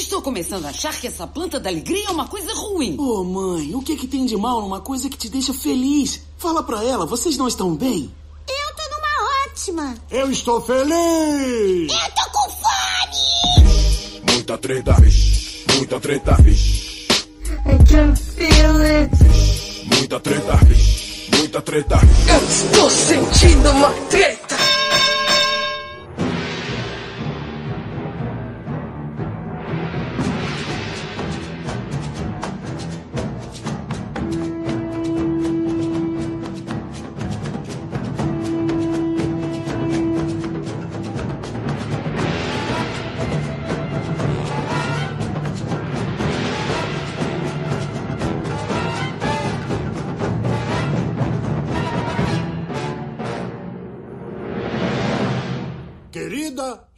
Estou começando a achar que essa planta da alegria é uma coisa ruim. Ô, oh, mãe, o que, que tem de mal numa coisa que te deixa feliz? Fala pra ela, vocês não estão bem? Eu tô numa ótima. Eu estou feliz. Eu tô com fome. Muita treta. Muita treta. I can feel it. Muita treta. Muita treta. Eu estou sentindo uma treta.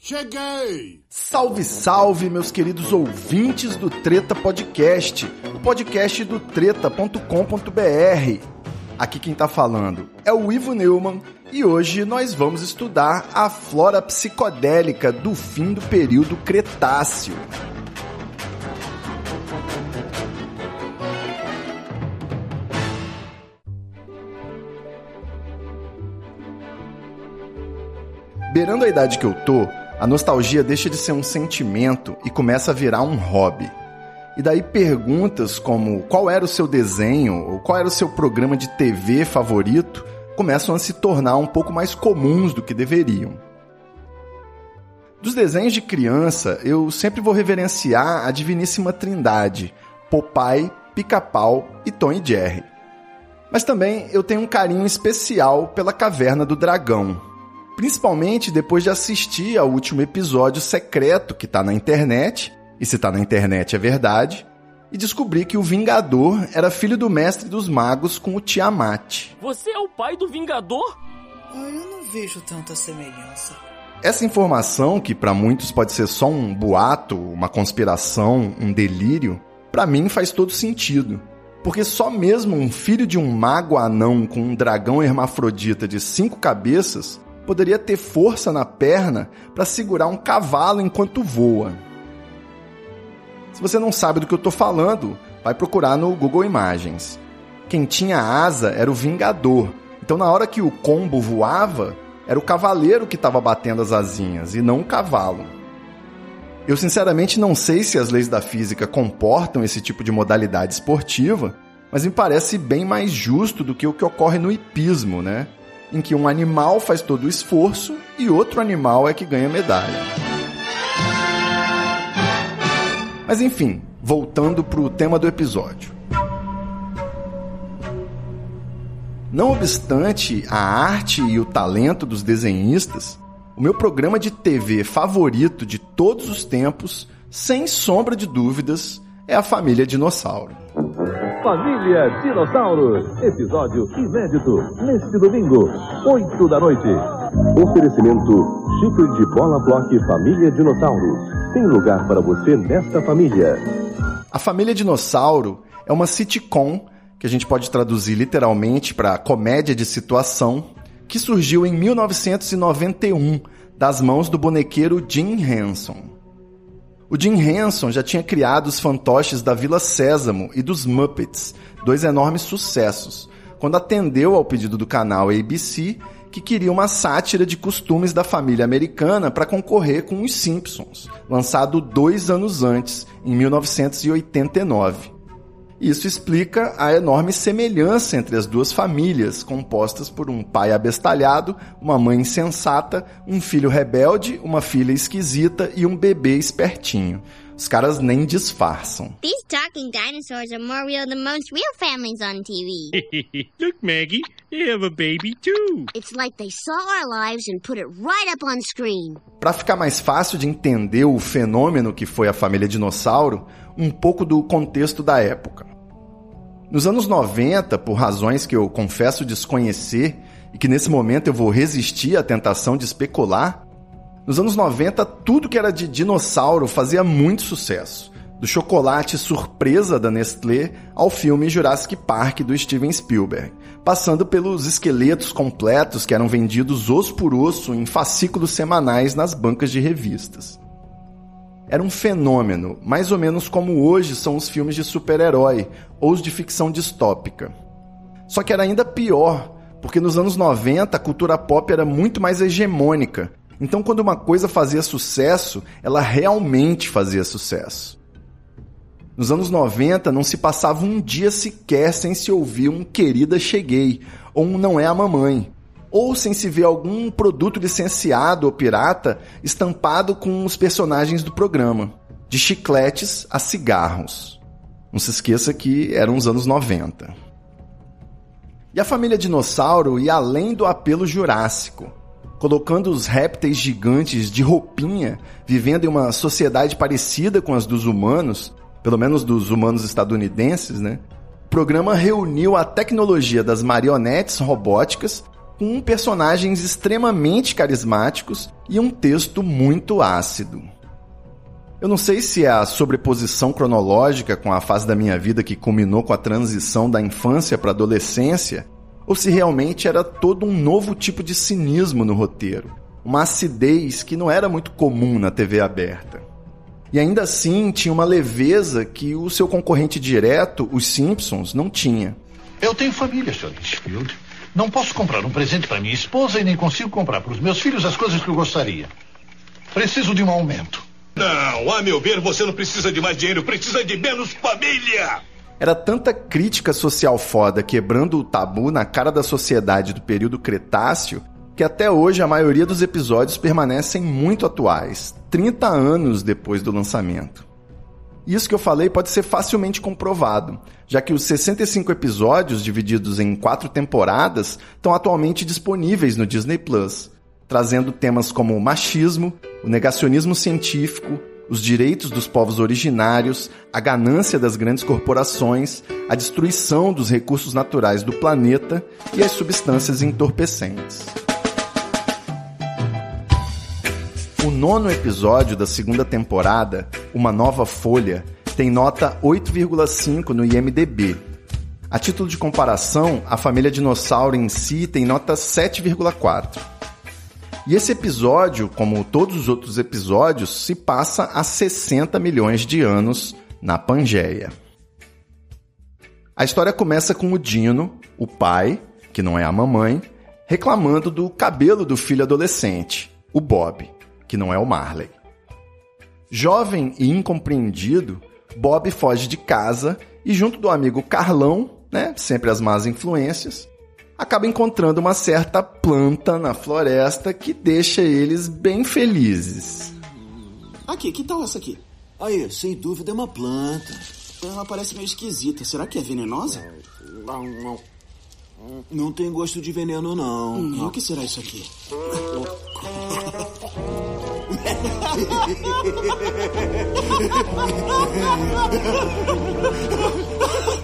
Cheguei! Salve, salve, meus queridos ouvintes do Treta Podcast, o podcast do treta.com.br. Aqui quem tá falando é o Ivo Neumann e hoje nós vamos estudar a flora psicodélica do fim do período Cretáceo. Beirando a idade que eu tô, a nostalgia deixa de ser um sentimento e começa a virar um hobby. E daí perguntas como qual era o seu desenho ou qual era o seu programa de TV favorito começam a se tornar um pouco mais comuns do que deveriam. Dos desenhos de criança, eu sempre vou reverenciar a Diviníssima Trindade, Popeye, Pica-Pau e Tom e Jerry. Mas também eu tenho um carinho especial pela Caverna do Dragão, Principalmente depois de assistir ao último episódio secreto que tá na internet, e se tá na internet é verdade, e descobrir que o Vingador era filho do mestre dos magos com o Tiamat. Você é o pai do Vingador? Ah, eu não vejo tanta semelhança. Essa informação, que para muitos pode ser só um boato, uma conspiração, um delírio, para mim faz todo sentido. Porque só mesmo um filho de um mago anão com um dragão hermafrodita de cinco cabeças poderia ter força na perna para segurar um cavalo enquanto voa. Se você não sabe do que eu estou falando, vai procurar no Google Imagens. Quem tinha asa era o Vingador. Então, na hora que o combo voava, era o cavaleiro que estava batendo as asinhas e não o cavalo. Eu sinceramente não sei se as leis da física comportam esse tipo de modalidade esportiva, mas me parece bem mais justo do que o que ocorre no hipismo, né? Em que um animal faz todo o esforço e outro animal é que ganha medalha. Mas enfim, voltando para o tema do episódio. Não obstante a arte e o talento dos desenhistas, o meu programa de TV favorito de todos os tempos, sem sombra de dúvidas, é a família Dinossauro. Família Dinossauros, episódio inédito, neste domingo, 8 da noite. Oferecimento Chifre de Bola Block Família Dinossauros. Tem lugar para você nesta família. A Família Dinossauro é uma sitcom, que a gente pode traduzir literalmente para comédia de situação, que surgiu em 1991 das mãos do bonequeiro Jim Henson. O Jim Henson já tinha criado os fantoches da Vila Sésamo e dos Muppets, dois enormes sucessos, quando atendeu ao pedido do canal ABC, que queria uma sátira de costumes da família americana para concorrer com Os Simpsons, lançado dois anos antes, em 1989. Isso explica a enorme semelhança entre as duas famílias, compostas por um pai abestalhado, uma mãe insensata, um filho rebelde, uma filha esquisita e um bebê espertinho. Os caras nem disfarçam. These talking dinosaurs are more real than most real families on TV. Look, Maggie, they have a baby too. It's like they saw our lives and put it right up on screen. Para ficar mais fácil de entender o fenômeno que foi a família dinossauro, um pouco do contexto da época. Nos anos 90, por razões que eu confesso desconhecer e que nesse momento eu vou resistir à tentação de especular, nos anos 90 tudo que era de dinossauro fazia muito sucesso. Do chocolate surpresa da Nestlé ao filme Jurassic Park do Steven Spielberg, passando pelos esqueletos completos que eram vendidos osso por osso em fascículos semanais nas bancas de revistas. Era um fenômeno, mais ou menos como hoje são os filmes de super-herói ou os de ficção distópica. Só que era ainda pior, porque nos anos 90 a cultura pop era muito mais hegemônica. Então, quando uma coisa fazia sucesso, ela realmente fazia sucesso. Nos anos 90 não se passava um dia sequer sem se ouvir um querida cheguei ou um não é a mamãe ou sem se ver algum produto licenciado ou pirata estampado com os personagens do programa, de chicletes a cigarros. Não se esqueça que eram os anos 90. E a família dinossauro ia além do apelo jurássico, colocando os répteis gigantes de roupinha, vivendo em uma sociedade parecida com as dos humanos, pelo menos dos humanos estadunidenses, né? O programa reuniu a tecnologia das marionetes robóticas com personagens extremamente carismáticos e um texto muito ácido. Eu não sei se é a sobreposição cronológica com a fase da minha vida que culminou com a transição da infância para a adolescência, ou se realmente era todo um novo tipo de cinismo no roteiro, uma acidez que não era muito comum na TV aberta. E ainda assim tinha uma leveza que o seu concorrente direto, os Simpsons, não tinha. Eu tenho família, Sr. Litchfield. Não posso comprar um presente para minha esposa e nem consigo comprar para os meus filhos as coisas que eu gostaria. Preciso de um aumento. Não, a meu ver, você não precisa de mais dinheiro, precisa de menos família. Era tanta crítica social foda quebrando o tabu na cara da sociedade do período Cretáceo que até hoje a maioria dos episódios permanecem muito atuais, 30 anos depois do lançamento. Isso que eu falei pode ser facilmente comprovado, já que os 65 episódios, divididos em quatro temporadas, estão atualmente disponíveis no Disney Plus, trazendo temas como o machismo, o negacionismo científico, os direitos dos povos originários, a ganância das grandes corporações, a destruição dos recursos naturais do planeta e as substâncias entorpecentes. O nono episódio da segunda temporada, Uma Nova Folha, tem nota 8,5 no IMDB. A título de comparação, a família dinossauro em si tem nota 7,4. E esse episódio, como todos os outros episódios, se passa há 60 milhões de anos na Pangeia. A história começa com o Dino, o pai, que não é a mamãe, reclamando do cabelo do filho adolescente, o Bob que não é o Marley. Jovem e incompreendido, Bob foge de casa e, junto do amigo Carlão, né, sempre as más influências, acaba encontrando uma certa planta na floresta que deixa eles bem felizes. Aqui, que tal essa aqui? Aí, sem dúvida é uma planta. Ela parece meio esquisita. Será que é venenosa? Não, não. Não tem gosto de veneno, não. Hum, e o que será isso aqui?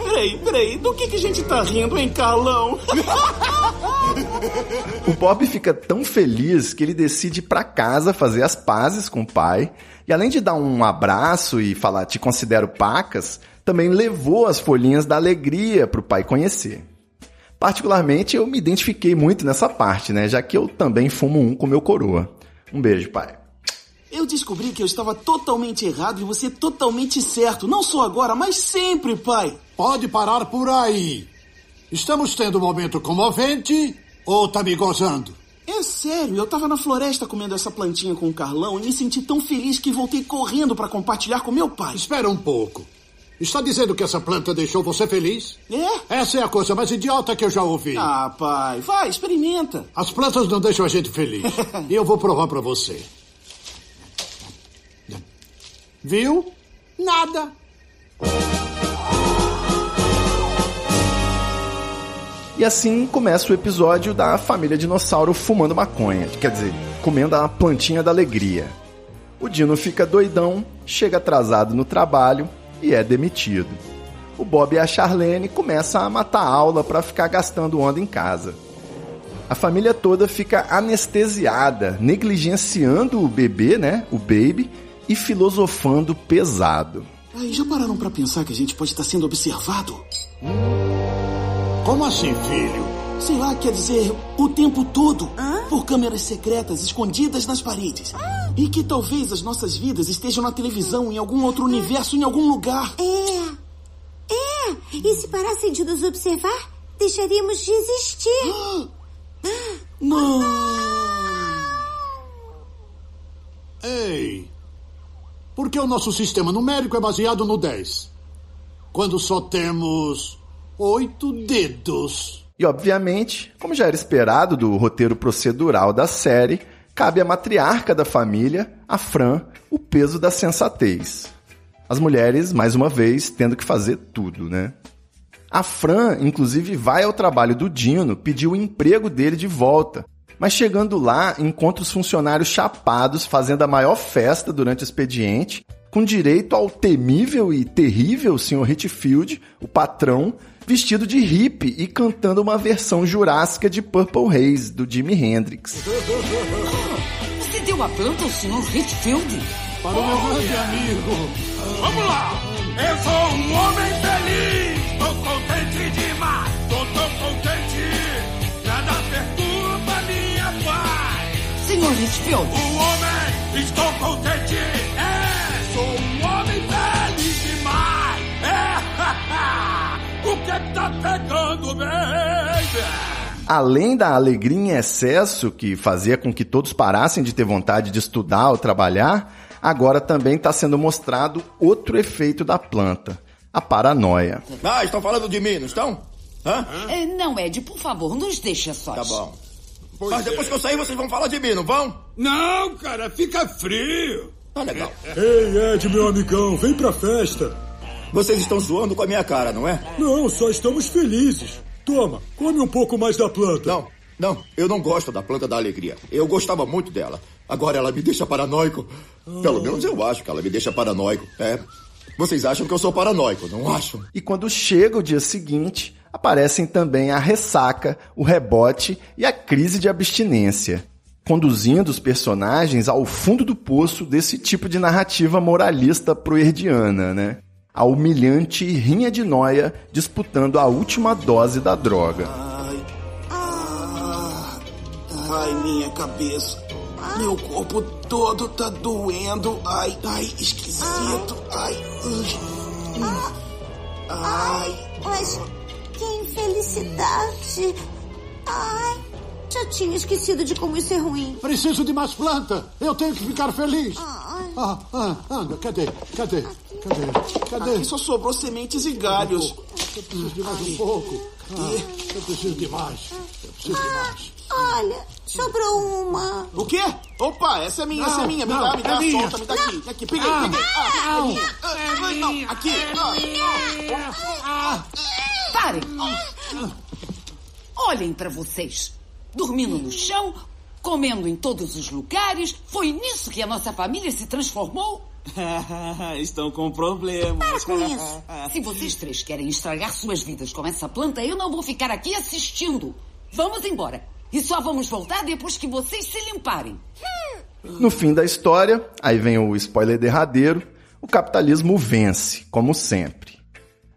peraí, peraí, do que, que a gente tá rindo, hein, Carlão? O Bob fica tão feliz que ele decide ir pra casa fazer as pazes com o pai. E além de dar um abraço e falar te considero pacas, também levou as folhinhas da alegria pro pai conhecer. Particularmente, eu me identifiquei muito nessa parte, né? Já que eu também fumo um com meu coroa. Um beijo, pai. Eu descobri que eu estava totalmente errado e você totalmente certo. Não só agora, mas sempre, pai. Pode parar por aí. Estamos tendo um momento comovente ou tá me gozando? É sério, eu estava na floresta comendo essa plantinha com o Carlão e me senti tão feliz que voltei correndo para compartilhar com meu pai. Espera um pouco. Está dizendo que essa planta deixou você feliz? É? Essa é a coisa mais idiota que eu já ouvi. Ah, pai, vai, experimenta. As plantas não deixam a gente feliz. e eu vou provar para você. Viu? Nada. E assim começa o episódio da família dinossauro fumando maconha, quer dizer, comendo a plantinha da alegria. O Dino fica doidão, chega atrasado no trabalho e é demitido. O Bob e a Charlene começam a matar aula para ficar gastando onda em casa. A família toda fica anestesiada, negligenciando o bebê, né, o baby, e filosofando pesado. Aí já pararam para pensar que a gente pode estar sendo observado? Como assim, filho? Sei lá, quer dizer, o tempo todo. Por câmeras secretas escondidas nas paredes. E que talvez as nossas vidas estejam na televisão, em algum outro universo, em algum lugar. É. É. E se parassem de nos observar, deixaríamos de existir. Não. Ei! Por que o nosso sistema numérico é baseado no 10? Quando só temos oito dedos. E, obviamente, como já era esperado do roteiro procedural da série, cabe à matriarca da família, a Fran, o peso da sensatez. As mulheres, mais uma vez, tendo que fazer tudo, né? A Fran, inclusive, vai ao trabalho do Dino pedir o emprego dele de volta. Mas chegando lá, encontra os funcionários chapados fazendo a maior festa durante o expediente, com direito ao temível e terrível Sr. Hitfield, o patrão, vestido de hippie e cantando uma versão jurássica de Purple Haze, do Jimi Hendrix. Você deu a planta ao Sr. Hitfield? Para o meu grande amigo. Vamos lá! Eu sou um homem feliz! Um homem! Estou contente! É! Sou um homem feliz demais! É! o que é que tá pegando, baby? Além da alegria em excesso que fazia com que todos parassem de ter vontade de estudar ou trabalhar, agora também está sendo mostrado outro efeito da planta, a paranoia. Ah, estão falando de mim, não estão? Hã? É, não, Ed, por favor, nos deixa sós. Tá bom. Mas depois que eu sair, vocês vão falar de mim, não vão? Não, cara, fica frio! Tá legal. Ei, Ed, meu amigão, vem pra festa. Vocês estão zoando com a minha cara, não é? Não, só estamos felizes. Toma, come um pouco mais da planta. Não, não, eu não gosto da planta da alegria. Eu gostava muito dela. Agora ela me deixa paranoico. Pelo menos eu acho que ela me deixa paranoico. É. Vocês acham que eu sou paranoico, não acham? E quando chega o dia seguinte, aparecem também a ressaca, o rebote e a crise de abstinência, conduzindo os personagens ao fundo do poço desse tipo de narrativa moralista proerdiana, né? A humilhante rinha de noia disputando a última dose da droga. Ai. Ah. Ai, minha cabeça. Meu corpo todo tá doendo. Ai, ai, esquisito. Ai. Ai. ai. Mas que infelicidade. Ai. Já tinha esquecido de como isso é ruim. Preciso de mais planta. Eu tenho que ficar feliz. Ai. Ah, ah, anda, cadê? Cadê? Cadê? Cadê? Aqui só sobrou sementes e galhos. Eu preciso de mais um pouco. Ah, eu preciso de mais. Eu preciso de mais. Olha, sobrou uma. O quê? Opa, essa é minha, essa é minha. Me não, dá, me dá, é minha. solta, me dá aqui. Aqui, peguei, Não, peguei. Ah, não. é minha. Ah, não, aqui. Ah. Parem! Olhem pra vocês. Dormindo no chão, comendo em todos os lugares. Foi nisso que a nossa família se transformou? Estão com problemas. Para com isso. Se vocês três querem estragar suas vidas com essa planta, eu não vou ficar aqui assistindo. Vamos embora. E só vamos voltar depois que vocês se limparem. No fim da história, aí vem o spoiler derradeiro, o capitalismo vence, como sempre.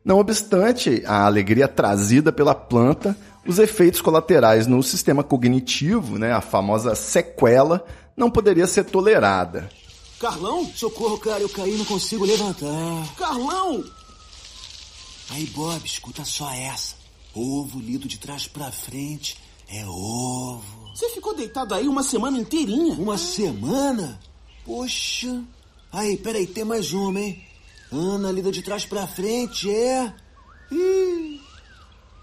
Não obstante a alegria trazida pela planta, os efeitos colaterais no sistema cognitivo, né, a famosa sequela, não poderia ser tolerada. Carlão? Socorro, cara, eu caí e não consigo levantar. Carlão! Aí, Bob, escuta só essa. Ovo lido de trás pra frente é ovo. Você ficou deitado aí uma semana inteirinha? Uma semana? Poxa. Aí, peraí, tem mais uma, hein? Ana lida de trás pra frente é. Ih,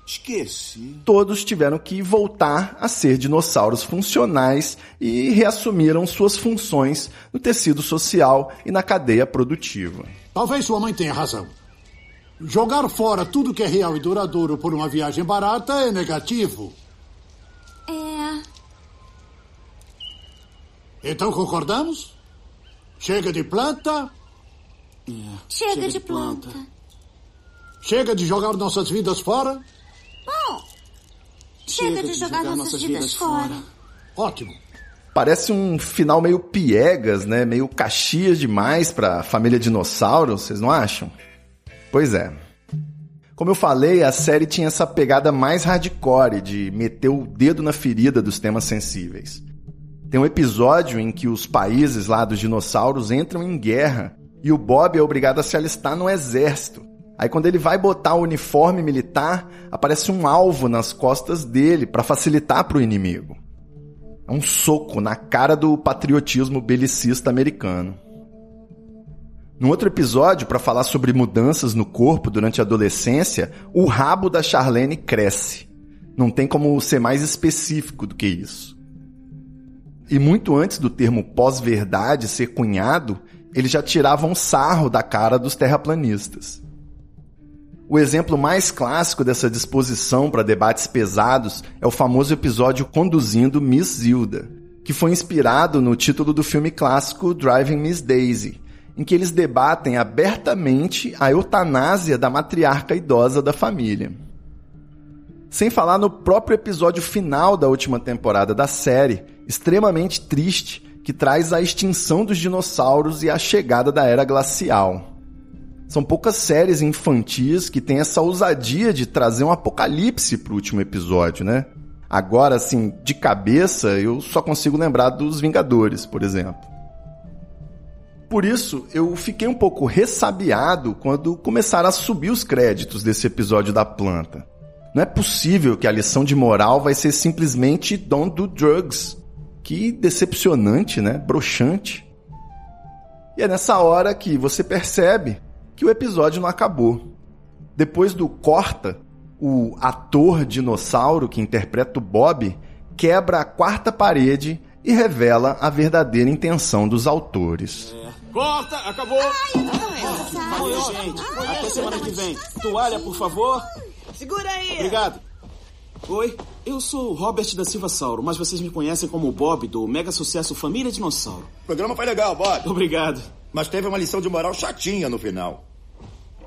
esqueci. Todos tiveram que voltar a ser dinossauros funcionais e reassumiram suas funções no tecido social e na cadeia produtiva. Talvez sua mãe tenha razão. Jogar fora tudo que é real e duradouro por uma viagem barata é negativo. Então concordamos? Chega de planta, Chega, de planta. chega de jogar nossas vidas fora. Bom, chega, de jogar, nossas, vidas, fora. Ótimo. Parece um final meio piegas, né? Meio caxias demais pra família dinossauro, vocês não acham? Pois é. Como eu falei, a série tinha essa pegada mais hardcore de meter o dedo na ferida dos temas sensíveis. Tem um episódio em que os países lá dos dinossauros entram em guerra e o Bob é obrigado a se alistar no exército. Aí quando ele vai botar o uniforme militar, aparece um alvo nas costas dele para facilitar para o inimigo. É um soco na cara do patriotismo belicista americano. Num outro episódio, para falar sobre mudanças no corpo durante a adolescência, o rabo da Charlene cresce. Não tem como ser mais específico do que isso. E muito antes do termo pós-verdade ser cunhado, eles já tiravam sarro da cara dos terraplanistas. O exemplo mais clássico dessa disposição para debates pesados é o famoso episódio Conduzindo Miss Zilda, que foi inspirado no título do filme clássico Driving Miss Daisy, em que eles debatem abertamente a eutanásia da matriarca idosa da família. Sem falar no próprio episódio final da última temporada da série, extremamente triste, que traz a extinção dos dinossauros e a chegada da era glacial. São poucas séries infantis que têm essa ousadia de trazer um apocalipse pro último episódio, né? Agora, assim, de cabeça, eu só consigo lembrar dos Vingadores, por exemplo. Por isso, eu fiquei um pouco ressabiado quando começaram a subir os créditos desse episódio da planta. Não é possível que a lição de moral vai ser simplesmente don't do drugs. Que decepcionante, né? Broxante. E é nessa hora que você percebe que o episódio não acabou. Depois do corta, o ator dinossauro que interpreta o Bob quebra a quarta parede e revela a verdadeira intenção dos autores. É. Corta, acabou! Valeu, gente. Até semana que vem. Toalha, por favor. Segura aí! Obrigado. Oi, eu sou Robert da Silva Sauro, mas vocês me conhecem como Bob do mega sucesso Família Dinossauro. O programa foi legal, Bob. Obrigado. Mas teve uma lição de moral chatinha no final.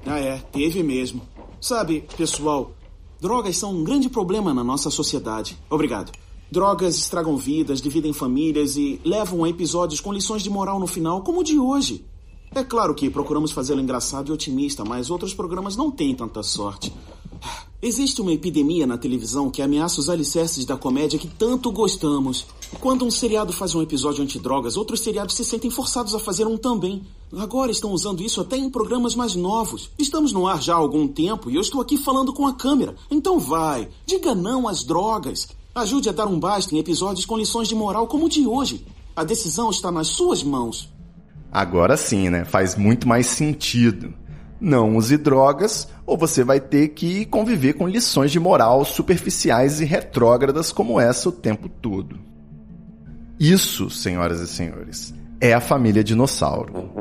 Ah, é, teve mesmo. Sabe, pessoal, drogas são um grande problema na nossa sociedade. Obrigado. Drogas estragam vidas, dividem famílias e levam a episódios com lições de moral no final, como o de hoje. É claro que procuramos fazê-lo engraçado e otimista, mas outros programas não têm tanta sorte. Existe uma epidemia na televisão que ameaça os alicerces da comédia que tanto gostamos. Quando um seriado faz um episódio antidrogas, outros seriados se sentem forçados a fazer um também. Agora estão usando isso até em programas mais novos. Estamos no ar já há algum tempo e eu estou aqui falando com a câmera. Então vai, diga não às drogas. Ajude a dar um basta em episódios com lições de moral como o de hoje. A decisão está nas suas mãos. Agora sim, né? Faz muito mais sentido. Não use drogas, ou você vai ter que conviver com lições de moral superficiais e retrógradas como essa o tempo todo. Isso, senhoras e senhores, é a família dinossauro.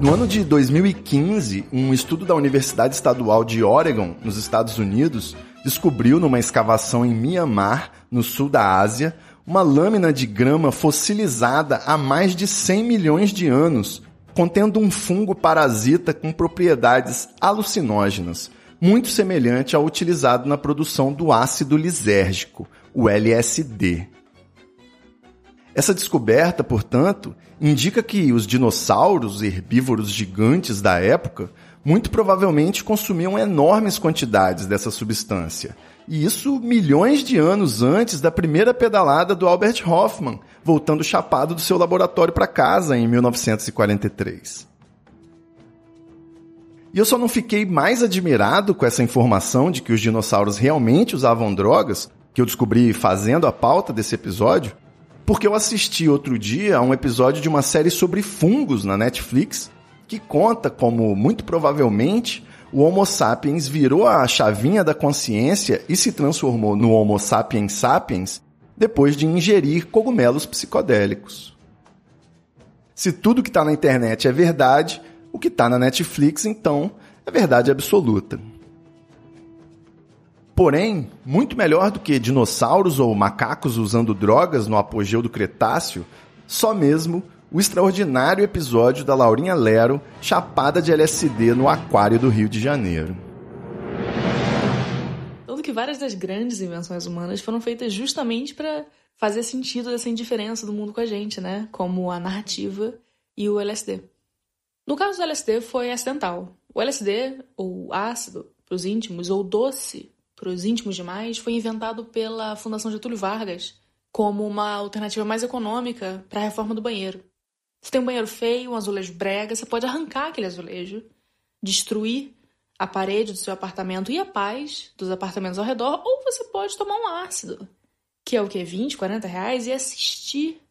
No ano de 2015, um estudo da Universidade Estadual de Oregon, nos Estados Unidos, descobriu numa escavação em Myanmar, no sul da Ásia, uma lâmina de grama fossilizada há mais de 100 milhões de anos, contendo um fungo parasita com propriedades alucinógenas, muito semelhante ao utilizado na produção do ácido lisérgico, o LSD. Essa descoberta, portanto, indica que os dinossauros herbívoros gigantes da época muito provavelmente consumiam enormes quantidades dessa substância. E isso milhões de anos antes da primeira pedalada do Albert Hoffman, voltando chapado do seu laboratório para casa em 1943. E eu só não fiquei mais admirado com essa informação de que os dinossauros realmente usavam drogas, que eu descobri fazendo a pauta desse episódio, porque eu assisti outro dia a um episódio de uma série sobre fungos na Netflix, que conta como, muito provavelmente, o Homo sapiens virou a chavinha da consciência e se transformou no Homo sapiens sapiens depois de ingerir cogumelos psicodélicos. Se tudo que está na internet é verdade, o que está na Netflix, então, é verdade absoluta. Porém, muito melhor do que dinossauros ou macacos usando drogas no apogeu do Cretáceo, só mesmo o extraordinário episódio da Laurinha Lero chapada de LSD no aquário do Rio de Janeiro. Tanto que várias das grandes invenções humanas foram feitas justamente para fazer sentido dessa indiferença do mundo com a gente, né? Como a narrativa e o LSD. No caso do LSD foi acidental. O LSD, ou ácido para os íntimos, ou doce para os íntimos demais, foi inventado pela Fundação Getúlio Vargas como uma alternativa mais econômica para a reforma do banheiro. Se tem um banheiro feio, um azulejo brega, você pode arrancar aquele azulejo, destruir a parede do seu apartamento e a paz dos apartamentos ao redor, ou você pode tomar um ácido, que é o que? 20, 40 reais, e assistir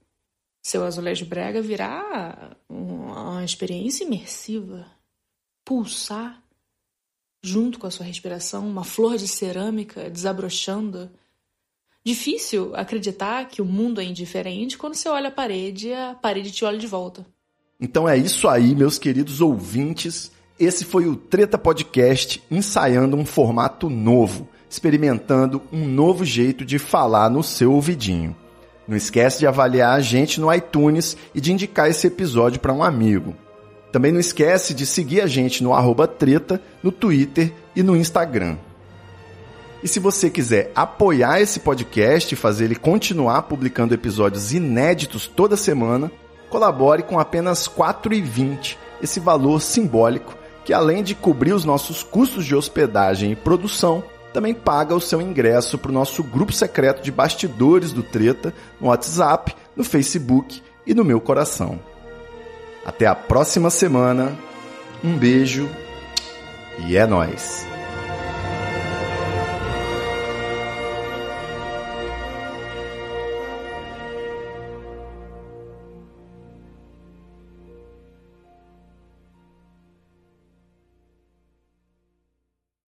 seu azulejo brega virar uma experiência imersiva. Pulsar junto com a sua respiração, uma flor de cerâmica desabrochando. Difícil acreditar que o mundo é indiferente quando você olha a parede e a parede te olha de volta. Então é isso aí, meus queridos ouvintes. Esse foi o Treta Podcast ensaiando um formato novo, experimentando um novo jeito de falar no seu ouvidinho. Não esquece de avaliar a gente no iTunes e de indicar esse episódio para um amigo. Também não esquece de seguir a gente no arroba treta, no Twitter e no Instagram. E se você quiser apoiar esse podcast e fazer ele continuar publicando episódios inéditos toda semana, colabore com apenas R$ 4,20, esse valor simbólico que além de cobrir os nossos custos de hospedagem e produção, também paga o seu ingresso para o nosso grupo secreto de bastidores do Treta no WhatsApp, no Facebook e no meu coração. Até a próxima semana. Um beijo e é nós.